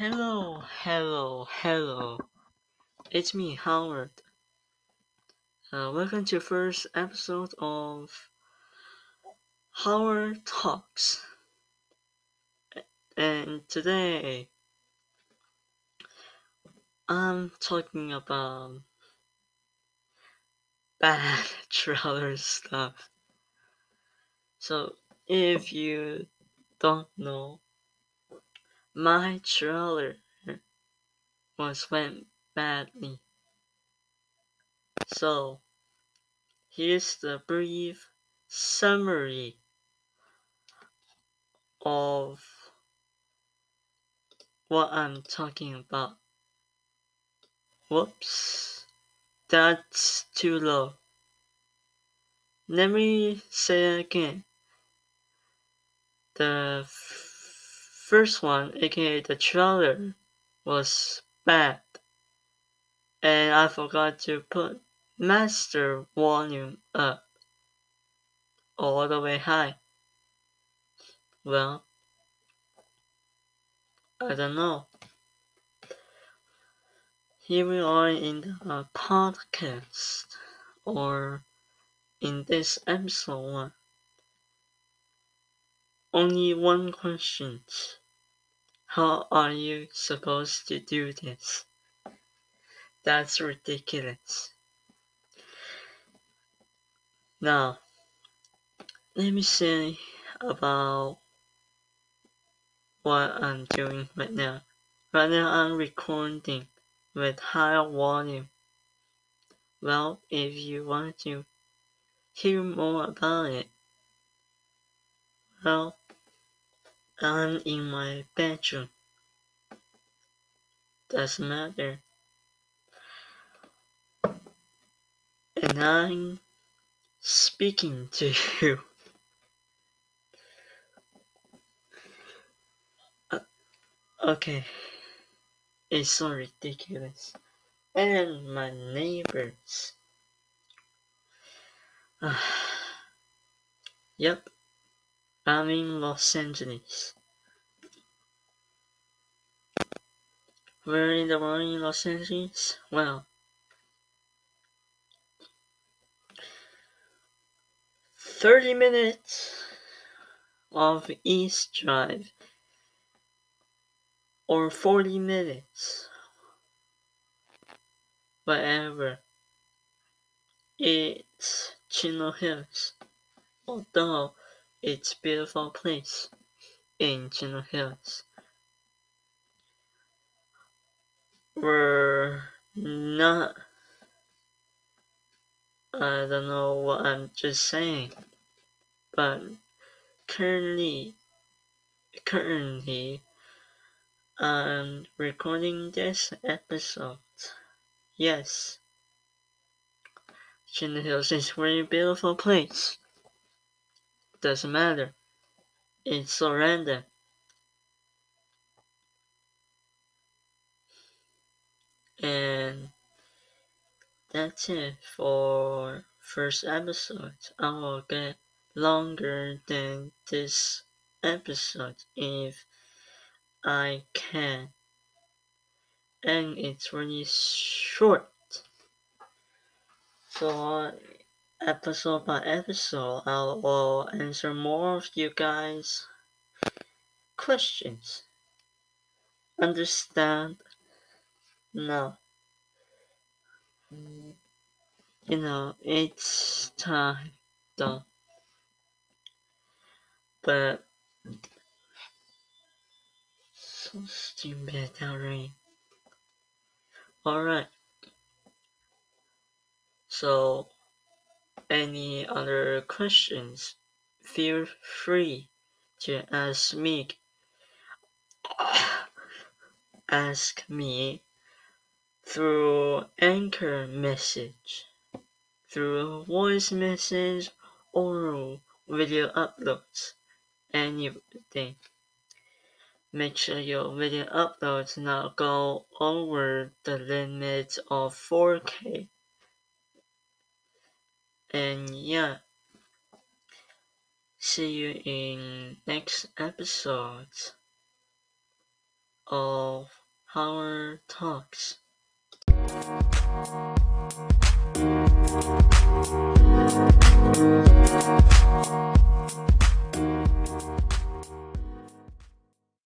Hello, hello, hello. It's me, Howard. Uh, welcome to first episode of Howard Talks. And today I'm talking about bad trailer stuff. So if you don't know, my trailer was went badly. So here's the brief summary of what I'm talking about. Whoops, that's too low. Let me say again. The first one, aka the trailer, was bad. And I forgot to put master volume up all the way high. Well, I don't know. Here we are in the podcast, or in this episode one. Only one question. How are you supposed to do this? That's ridiculous. Now, let me say about what I'm doing right now. Right now, I'm recording with high volume. Well, if you want to hear more about it, well, I'm in my bedroom. Doesn't matter. And I'm speaking to you. Uh, okay. It's so ridiculous. And my neighbors. yep. I'm in Los Angeles. In the in Los Angeles? Well, thirty minutes of East Drive or forty minutes, whatever. It's Chino Hills, although it's beautiful place in Chino Hills. We're not. I don't know what I'm just saying, but currently, currently, I'm recording this episode. Yes, Chino Hills is a very beautiful place. Doesn't matter. It's so random. And that's it for first episode. I will get longer than this episode if I can. And it's really short. So episode by episode I will answer more of you guys questions. Understand? No. You know, it's time though. But so stupid already. Alright. So any other questions, feel free to ask me. Ask me through anchor message, through voice message, or video uploads, anything. Make sure your video uploads not go over the limit of 4K. And yeah, see you in next episode of Howard talks. Thank you.